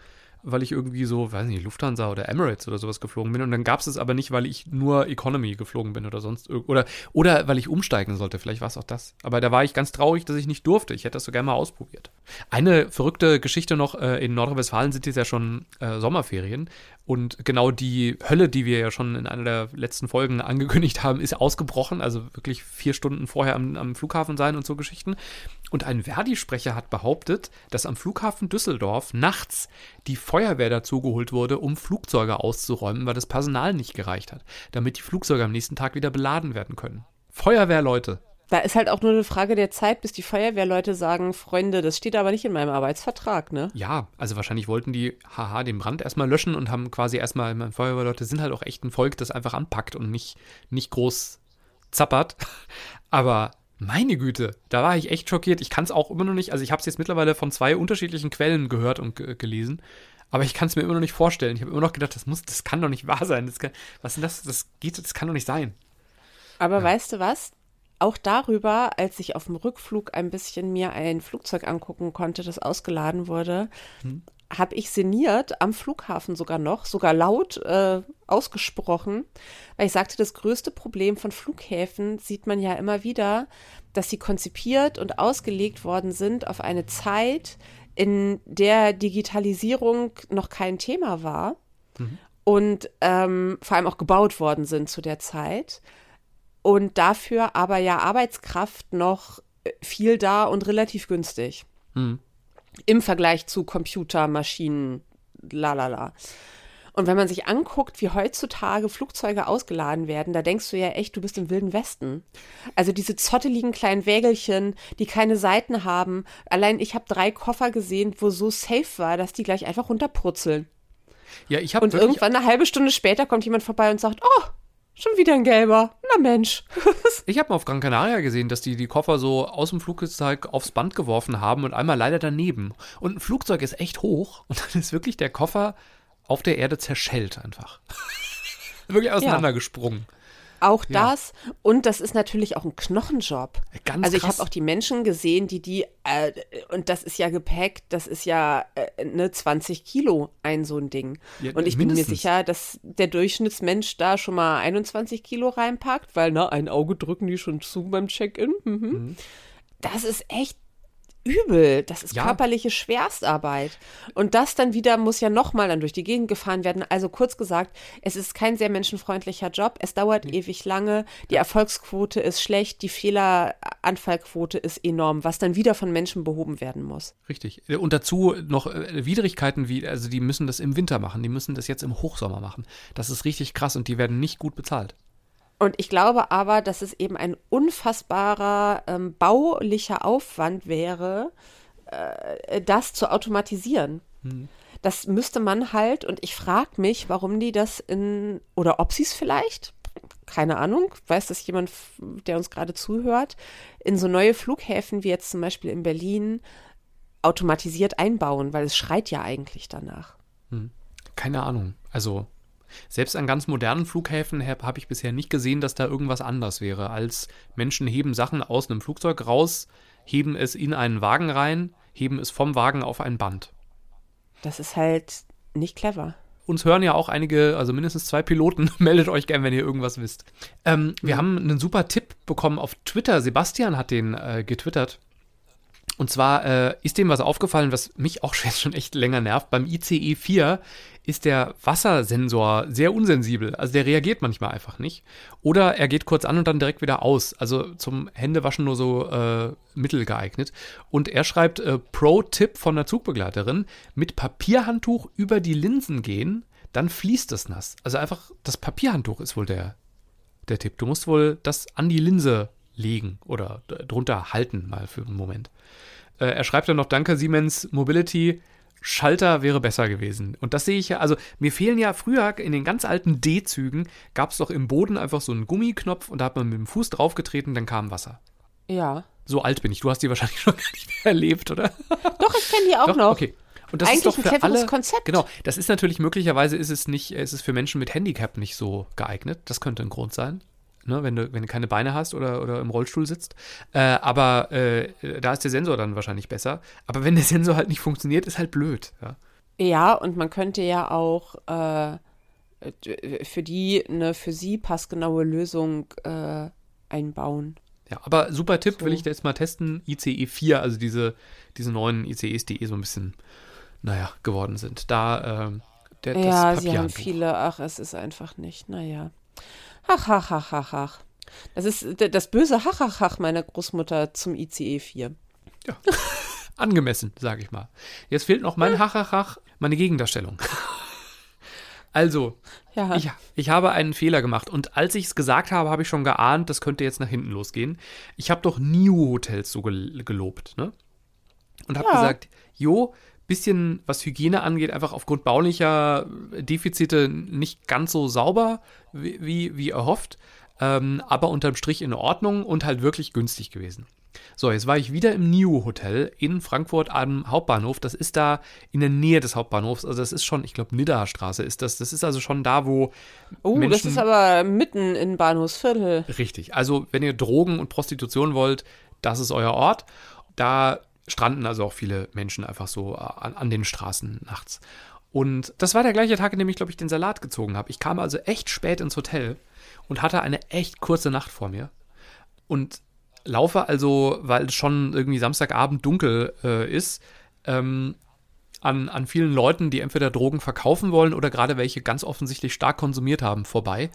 weil ich irgendwie so, weiß nicht, Lufthansa oder Emirates oder sowas geflogen bin. Und dann gab es es aber nicht, weil ich nur Economy geflogen bin oder sonst oder oder weil ich umsteigen sollte. Vielleicht war es auch das. Aber da war ich ganz traurig, dass ich nicht durfte. Ich hätte das so gerne mal ausprobiert. Eine verrückte Geschichte noch: äh, In Nordrhein-Westfalen sind jetzt ja schon äh, Sommerferien. Und genau die Hölle, die wir ja schon in einer der letzten Folgen angekündigt haben, ist ausgebrochen. Also wirklich vier Stunden vorher am, am Flughafen sein und so Geschichten. Und ein Verdi-Sprecher hat behauptet, dass am Flughafen Düsseldorf nachts die Feuerwehr dazugeholt wurde, um Flugzeuge auszuräumen, weil das Personal nicht gereicht hat, damit die Flugzeuge am nächsten Tag wieder beladen werden können. Feuerwehrleute, da ist halt auch nur eine Frage der Zeit, bis die Feuerwehrleute sagen, Freunde, das steht aber nicht in meinem Arbeitsvertrag, ne? Ja, also wahrscheinlich wollten die, haha, den Brand erstmal löschen und haben quasi erstmal, meine Feuerwehrleute sind halt auch echt ein Volk, das einfach anpackt und nicht, nicht groß zappert. Aber meine Güte, da war ich echt schockiert. Ich kann es auch immer noch nicht, also ich habe es jetzt mittlerweile von zwei unterschiedlichen Quellen gehört und gelesen. Aber ich kann es mir immer noch nicht vorstellen. Ich habe immer noch gedacht, das muss, das kann doch nicht wahr sein. Kann, was ist denn das? Das geht, das kann doch nicht sein. Aber ja. weißt du was? Auch darüber, als ich auf dem Rückflug ein bisschen mir ein Flugzeug angucken konnte, das ausgeladen wurde, hm. habe ich sinniert am Flughafen sogar noch, sogar laut äh, ausgesprochen, weil ich sagte, das größte Problem von Flughäfen sieht man ja immer wieder, dass sie konzipiert und ausgelegt worden sind auf eine Zeit, in der Digitalisierung noch kein Thema war. Mhm. Und ähm, vor allem auch gebaut worden sind zu der Zeit und dafür aber ja Arbeitskraft noch äh, viel da und relativ günstig. Hm. Im Vergleich zu Computer, Maschinen, lalala. Und wenn man sich anguckt, wie heutzutage Flugzeuge ausgeladen werden, da denkst du ja echt, du bist im Wilden Westen. Also diese zotteligen kleinen Wägelchen, die keine Seiten haben. Allein ich habe drei Koffer gesehen, wo so safe war, dass die gleich einfach runterprutzeln. Ja, ich habe Und irgendwann eine halbe Stunde später kommt jemand vorbei und sagt, oh, Schon wieder ein gelber. Na Mensch. ich habe mal auf Gran Canaria gesehen, dass die die Koffer so aus dem Flugzeug aufs Band geworfen haben und einmal leider daneben. Und ein Flugzeug ist echt hoch und dann ist wirklich der Koffer auf der Erde zerschellt einfach. wirklich auseinandergesprungen. Ja. Auch ja. das. Und das ist natürlich auch ein Knochenjob. Ganz also ich habe auch die Menschen gesehen, die die, äh, und das ist ja Gepäck, das ist ja äh, ne 20 Kilo ein so ein Ding. Ja, und ich mindestens. bin mir sicher, dass der Durchschnittsmensch da schon mal 21 Kilo reinpackt, weil ne, ein Auge drücken die schon zu beim Check-in. Mhm. Mhm. Das ist echt übel. Das ist ja. körperliche Schwerstarbeit. Und das dann wieder muss ja nochmal dann durch die Gegend gefahren werden. Also kurz gesagt, es ist kein sehr menschenfreundlicher Job. Es dauert nee. ewig lange. Die Erfolgsquote ist schlecht. Die Fehleranfallquote ist enorm, was dann wieder von Menschen behoben werden muss. Richtig. Und dazu noch äh, Widrigkeiten wie, also die müssen das im Winter machen. Die müssen das jetzt im Hochsommer machen. Das ist richtig krass und die werden nicht gut bezahlt. Und ich glaube aber, dass es eben ein unfassbarer ähm, baulicher Aufwand wäre, äh, das zu automatisieren. Hm. Das müsste man halt, und ich frage mich, warum die das in, oder ob sie es vielleicht, keine Ahnung, weiß das jemand, der uns gerade zuhört, in so neue Flughäfen wie jetzt zum Beispiel in Berlin automatisiert einbauen, weil es schreit ja eigentlich danach. Hm. Keine Ahnung. Also selbst an ganz modernen Flughäfen habe hab ich bisher nicht gesehen, dass da irgendwas anders wäre, als Menschen heben Sachen aus einem Flugzeug raus, heben es in einen Wagen rein, heben es vom Wagen auf ein Band. Das ist halt nicht clever. Uns hören ja auch einige, also mindestens zwei Piloten. Meldet euch gern, wenn ihr irgendwas wisst. Ähm, wir mhm. haben einen super Tipp bekommen auf Twitter. Sebastian hat den äh, getwittert. Und zwar äh, ist dem was aufgefallen, was mich auch schon echt länger nervt. Beim ICE 4 ist der Wassersensor sehr unsensibel. Also der reagiert manchmal einfach nicht. Oder er geht kurz an und dann direkt wieder aus. Also zum Händewaschen nur so äh, mittel geeignet. Und er schreibt äh, Pro-Tipp von der Zugbegleiterin: mit Papierhandtuch über die Linsen gehen, dann fließt es nass. Also einfach das Papierhandtuch ist wohl der, der Tipp. Du musst wohl das an die Linse legen oder drunter halten mal für einen Moment. äh, er schreibt dann noch, danke Siemens Mobility, Schalter wäre besser gewesen. Und das sehe ich ja, also mir fehlen ja früher in den ganz alten D-Zügen, gab es doch im Boden einfach so einen Gummiknopf und da hat man mit dem Fuß draufgetreten, dann kam Wasser. Ja. So alt bin ich. Du hast die wahrscheinlich schon gar nicht mehr erlebt, oder? Doch, ich kenne die auch Doch? noch. Okay. Und das Eigentlich ist doch ein für cleveres alle, Konzept. Genau, das ist natürlich möglicherweise ist es nicht, ist es für Menschen mit Handicap nicht so geeignet. Das könnte ein Grund sein. Ne, wenn, du, wenn du keine Beine hast oder, oder im Rollstuhl sitzt. Äh, aber äh, da ist der Sensor dann wahrscheinlich besser. Aber wenn der Sensor halt nicht funktioniert, ist halt blöd. Ja. Ja, und man könnte ja auch äh, d- für die eine für sie passgenaue Lösung äh, einbauen. Ja, aber super Tipp, So. will ich jetzt mal testen. ICE 4, also diese, diese neuen ICEs, die eh so ein bisschen, naja, geworden sind. Da, ähm, der, ja, sie haben viele, ach, es ist einfach nicht, naja. Ach, ach, ach, ach, ach. Das ist das böse Hach, ach, ach meiner Großmutter zum ICE 4. Angemessen, sage ich mal. Jetzt fehlt noch mein Hachachach, meine Gegendarstellung. Also, Ja, ich, ich habe einen Fehler gemacht und als ich es gesagt habe, habe ich schon geahnt, das könnte jetzt nach hinten losgehen. Ich habe doch New-Hotels so gel gelobt, ne? Und habe Ja. gesagt, jo, bisschen was Hygiene angeht, einfach aufgrund baulicher Defizite nicht ganz so sauber, wie, wie, wie erhofft, ähm, aber unterm Strich in Ordnung und halt wirklich günstig gewesen. So, jetzt war ich wieder im New Hotel in Frankfurt am Hauptbahnhof. Das ist da in der Nähe des Hauptbahnhofs. Also das ist schon, ich glaube, Nidda-Straße ist das. Das ist also schon da, wo oh, das Menschen- ist aber mitten in Bahnhofsviertel. Richtig. Also, wenn ihr Drogen und Prostitution wollt, das ist euer Ort. Da stranden also auch viele Menschen einfach so an, an den Straßen nachts. Und das war der gleiche Tag, an dem ich, glaube ich, den Salat gezogen habe. Ich kam also echt spät ins Hotel und hatte eine echt kurze Nacht vor mir. Und laufe also, weil es schon irgendwie Samstagabend dunkel äh, ist, ähm, an, an vielen Leuten, die entweder Drogen verkaufen wollen oder gerade welche ganz offensichtlich stark konsumiert haben, vorbei.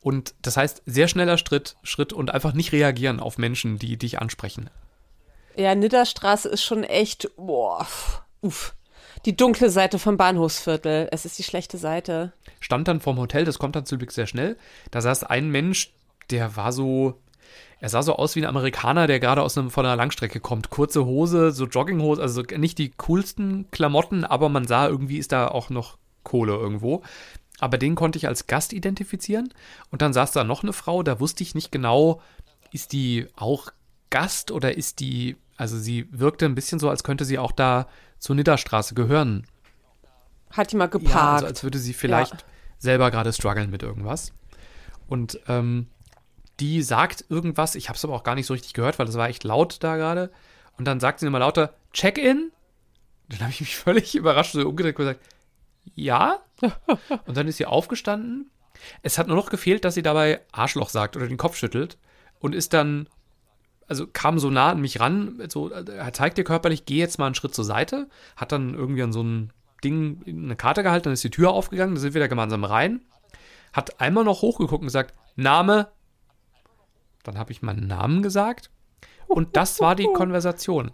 Und das heißt, sehr schneller Schritt, Schritt und einfach nicht reagieren auf Menschen, die dich ansprechen. Ja, Nidderstraße ist schon echt, boah, uff. Die dunkle Seite vom Bahnhofsviertel. Es ist die schlechte Seite. Stand dann vorm Hotel, das kommt dann zum Glück sehr schnell. Da saß ein Mensch, der war so, er sah so aus wie ein Amerikaner, der gerade aus einem, von einer Langstrecke kommt. Kurze Hose, so Jogginghose, also nicht die coolsten Klamotten, aber man sah irgendwie ist da auch noch Kohle irgendwo. Aber den konnte ich als Gast identifizieren. Und dann saß da noch eine Frau, da wusste ich nicht genau, ist die auch Gast oder ist die, also sie wirkte ein bisschen so, als könnte sie auch da zur Nidderstraße gehören. Hat die mal Ja, geparkt. also als würde sie vielleicht Ja. selber gerade strugglen mit irgendwas. Und ähm, die sagt irgendwas, ich habe es aber auch gar nicht so richtig gehört, weil das war echt laut da gerade. Und dann sagt sie immer lauter, Check-in. Dann habe ich mich völlig überrascht so umgedreht und gesagt, ja. Und dann ist sie aufgestanden. Es hat nur noch gefehlt, dass sie dabei Arschloch sagt oder den Kopf schüttelt und ist dann, also kam so nah an mich ran, so, er zeigt dir körperlich, geh jetzt mal einen Schritt zur Seite, hat dann irgendwie an so ein Ding eine Karte gehalten, dann ist die Tür aufgegangen, da sind wir da gemeinsam rein, hat einmal noch hochgeguckt und gesagt, Name. Dann habe ich meinen Namen gesagt und das war die Konversation.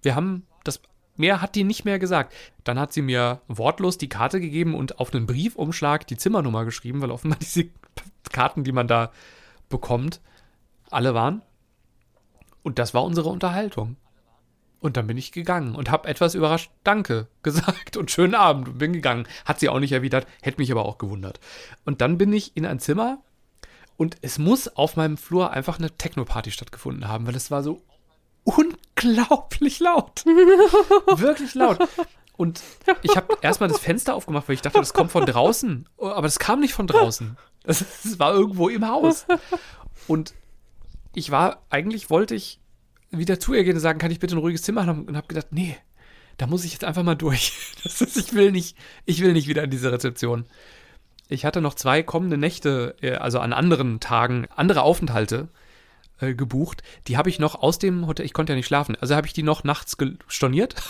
Wir haben das, mehr hat die nicht mehr gesagt. Dann hat sie mir wortlos die Karte gegeben und auf einen Briefumschlag die Zimmernummer geschrieben, weil offenbar diese Karten, die man da bekommt, alle waren. Und das war unsere Unterhaltung. Und dann bin ich gegangen und habe etwas überrascht Danke gesagt und schönen Abend und bin gegangen. Hat sie auch nicht erwidert, hätte mich aber auch gewundert. Und dann bin ich in ein Zimmer und es muss auf meinem Flur einfach eine Techno-Party stattgefunden haben, weil es war so unglaublich laut. Wirklich laut. Und ich habe erstmal das Fenster aufgemacht, weil ich dachte, das kommt von draußen. Aber das kam nicht von draußen. Das, das war irgendwo im Haus. Und ich war, eigentlich wollte ich wieder zu ihr gehen und sagen, kann ich bitte ein ruhiges Zimmer haben? Und habe gedacht, nee, da muss ich jetzt einfach mal durch. Ist, ich will nicht, ich will nicht wieder in diese Rezeption. Ich hatte noch zwei kommende Nächte, äh, also an anderen Tagen, andere Aufenthalte äh, gebucht. Die habe ich noch aus dem Hotel, ich konnte ja nicht schlafen, also habe ich die noch nachts storniert.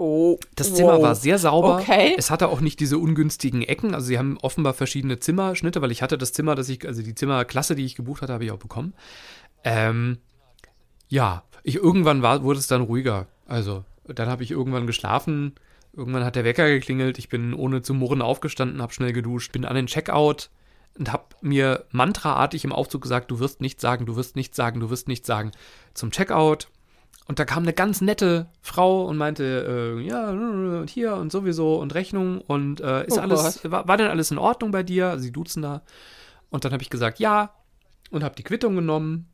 oh, Das Zimmer wow. war sehr sauber. Okay. Es hatte auch nicht diese ungünstigen Ecken. Also sie haben offenbar verschiedene Zimmerschnitte, weil ich hatte das Zimmer, das ich, also die Zimmerklasse, die ich gebucht hatte, habe ich auch bekommen. Ähm, ja, ich irgendwann war, wurde es dann ruhiger. Also dann habe ich irgendwann geschlafen. Irgendwann hat der Wecker geklingelt. Ich bin ohne zu murren aufgestanden, habe schnell geduscht, bin an den Checkout und habe mir mantraartig im Aufzug gesagt, du wirst nichts sagen, du wirst nichts sagen, du wirst nichts sagen. Zum Checkout Und da kam eine ganz nette Frau und meinte, äh, ja, und hier und sowieso und Rechnung und äh, ist Oh alles, war, war denn alles in Ordnung bei dir? Also sie duzen da. Und dann habe ich gesagt, ja, und habe die Quittung genommen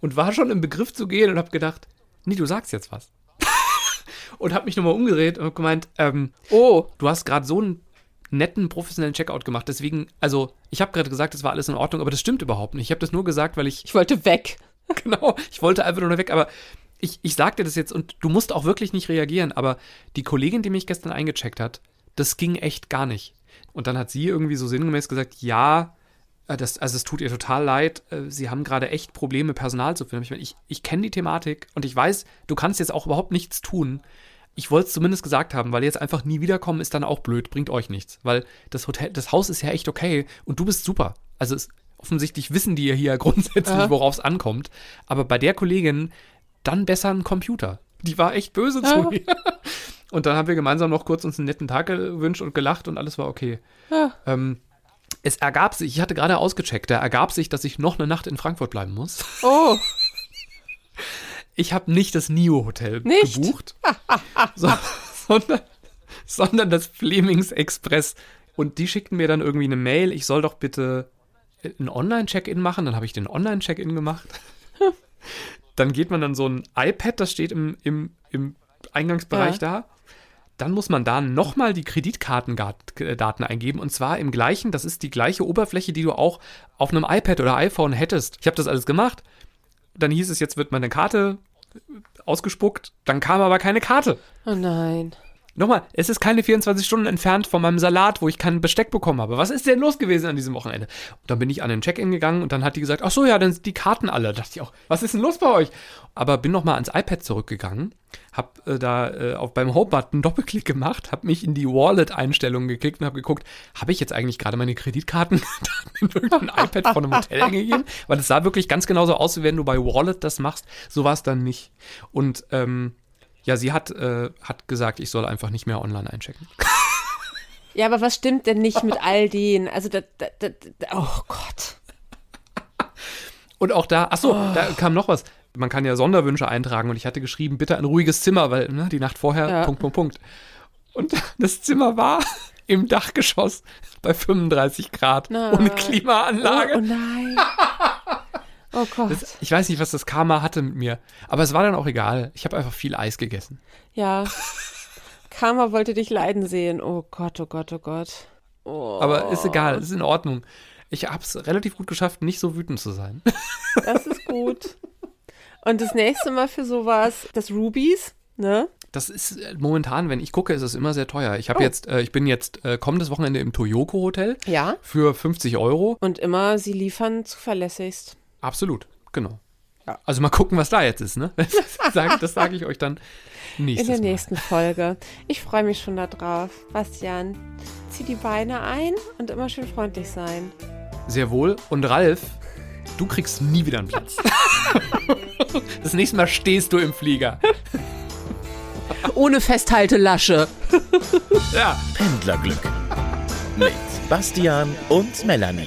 und war schon im Begriff zu gehen und habe gedacht, nee, du sagst jetzt was. und habe mich nochmal umgedreht und gemeint, ähm, Oh, du hast gerade so einen netten, professionellen Checkout gemacht. Deswegen, also, ich habe gerade gesagt, es war alles in Ordnung, aber das stimmt überhaupt nicht. Ich habe das nur gesagt, weil ich, ich wollte weg. genau, ich wollte einfach nur weg, aber ich, ich sag dir das jetzt und du musst auch wirklich nicht reagieren, aber die Kollegin, die mich gestern eingecheckt hat, das ging echt gar nicht. Und dann hat sie irgendwie so sinngemäß gesagt, ja, äh, das, also es tut ihr total leid, äh, sie haben gerade echt Probleme, Personal zu finden. Ich, meine, ich, ich kenne die Thematik und ich weiß, du kannst jetzt auch überhaupt nichts tun. Ich wollte es zumindest gesagt haben, weil jetzt einfach nie wiederkommen ist dann auch blöd, bringt euch nichts. Weil das Hotel, das Haus ist ja echt okay und du bist super. Also es, offensichtlich wissen die ja hier grundsätzlich, worauf es ankommt. Aber bei der Kollegin dann besser ein Computer. Die war echt böse zu mir. Und dann haben wir gemeinsam noch kurz uns einen netten Tag gewünscht und gelacht und alles war okay. Ja. Ähm, es ergab sich, ich hatte gerade ausgecheckt, da ergab sich, dass ich noch eine Nacht in Frankfurt bleiben muss. Oh, Ich habe nicht das NIO-Hotel gebucht, so, sondern, sondern das Flemings Express. Und die schickten mir dann irgendwie eine Mail, ich soll doch bitte ein Online-Check-In machen. Dann habe ich den Online-Check-In gemacht. Dann geht man dann so ein iPad, das steht im, im, im Eingangsbereich da. Dann muss man da nochmal die Kreditkartendaten eingeben und zwar im gleichen, das ist die gleiche Oberfläche, die du auch auf einem iPad oder iPhone hättest. Ich habe das alles gemacht. Dann hieß es, jetzt wird meine Karte ausgespuckt. Dann kam aber keine Karte. oh nein. Nochmal, es ist keine 24 Stunden entfernt von meinem Salat, wo ich kein Besteck bekommen habe. Was ist denn los gewesen an diesem Wochenende? Und dann bin ich an den Check-in gegangen und dann hat die gesagt, ach so, ja, dann sind die Karten alle. Da dachte ich auch, was ist denn los bei euch? Aber bin nochmal ans iPad zurückgegangen, hab äh, da äh, auf beim Home-Button einen Doppelklick gemacht, hab mich in die Wallet-Einstellungen geklickt und hab geguckt, habe ich jetzt eigentlich gerade meine Kreditkarten in irgendein iPad von einem Hotel eingegeben? Weil es sah wirklich ganz genauso aus, wie wenn du bei Wallet das machst. So war es dann nicht. Und ähm, ja, sie hat, äh, hat gesagt, ich soll einfach nicht mehr online einchecken. Ja, aber was stimmt denn nicht mit all denen? Also, da, da, da, oh Gott. Und auch da, ach so, da kam noch was. Man kann ja Sonderwünsche eintragen und ich hatte geschrieben, bitte ein ruhiges Zimmer, weil ne, die Nacht vorher, Ja. Punkt, Punkt, Punkt. Und das Zimmer war im Dachgeschoss bei 35 Grad Nein. ohne Oh, Klimaanlage. oh nein. Oh Gott. Das, ich weiß nicht, was das Karma hatte mit mir, aber es war dann auch egal. Ich habe einfach viel Eis gegessen. Ja. Karma wollte dich leiden sehen. Oh Gott, oh Gott, oh Gott. Oh, Aber ist egal, ist in Ordnung. Ich habe es relativ gut geschafft, nicht so wütend zu sein. das ist gut. Und das nächste Mal für sowas, das Rubies, ne? Das ist äh, momentan, wenn ich gucke, ist es immer sehr teuer. Ich habe Oh. jetzt, äh, ich bin jetzt äh, kommendes Wochenende im Toyoko Hotel Ja. für 50 Euro. Und immer, sie liefern zuverlässigst. Absolut, genau. Ja. Also mal gucken, was da jetzt ist, ne? Das sage sag ich euch dann In nächstes der Mal. nächsten Folge. Ich freue mich schon darauf. Bastian, zieh die Beine ein und immer schön freundlich sein. Sehr wohl. Und Ralf, du kriegst nie wieder einen Platz. das nächste Mal stehst du im Flieger. Ohne Festhaltelasche. Ja. Pendlerglück mit Bastian und Melanie.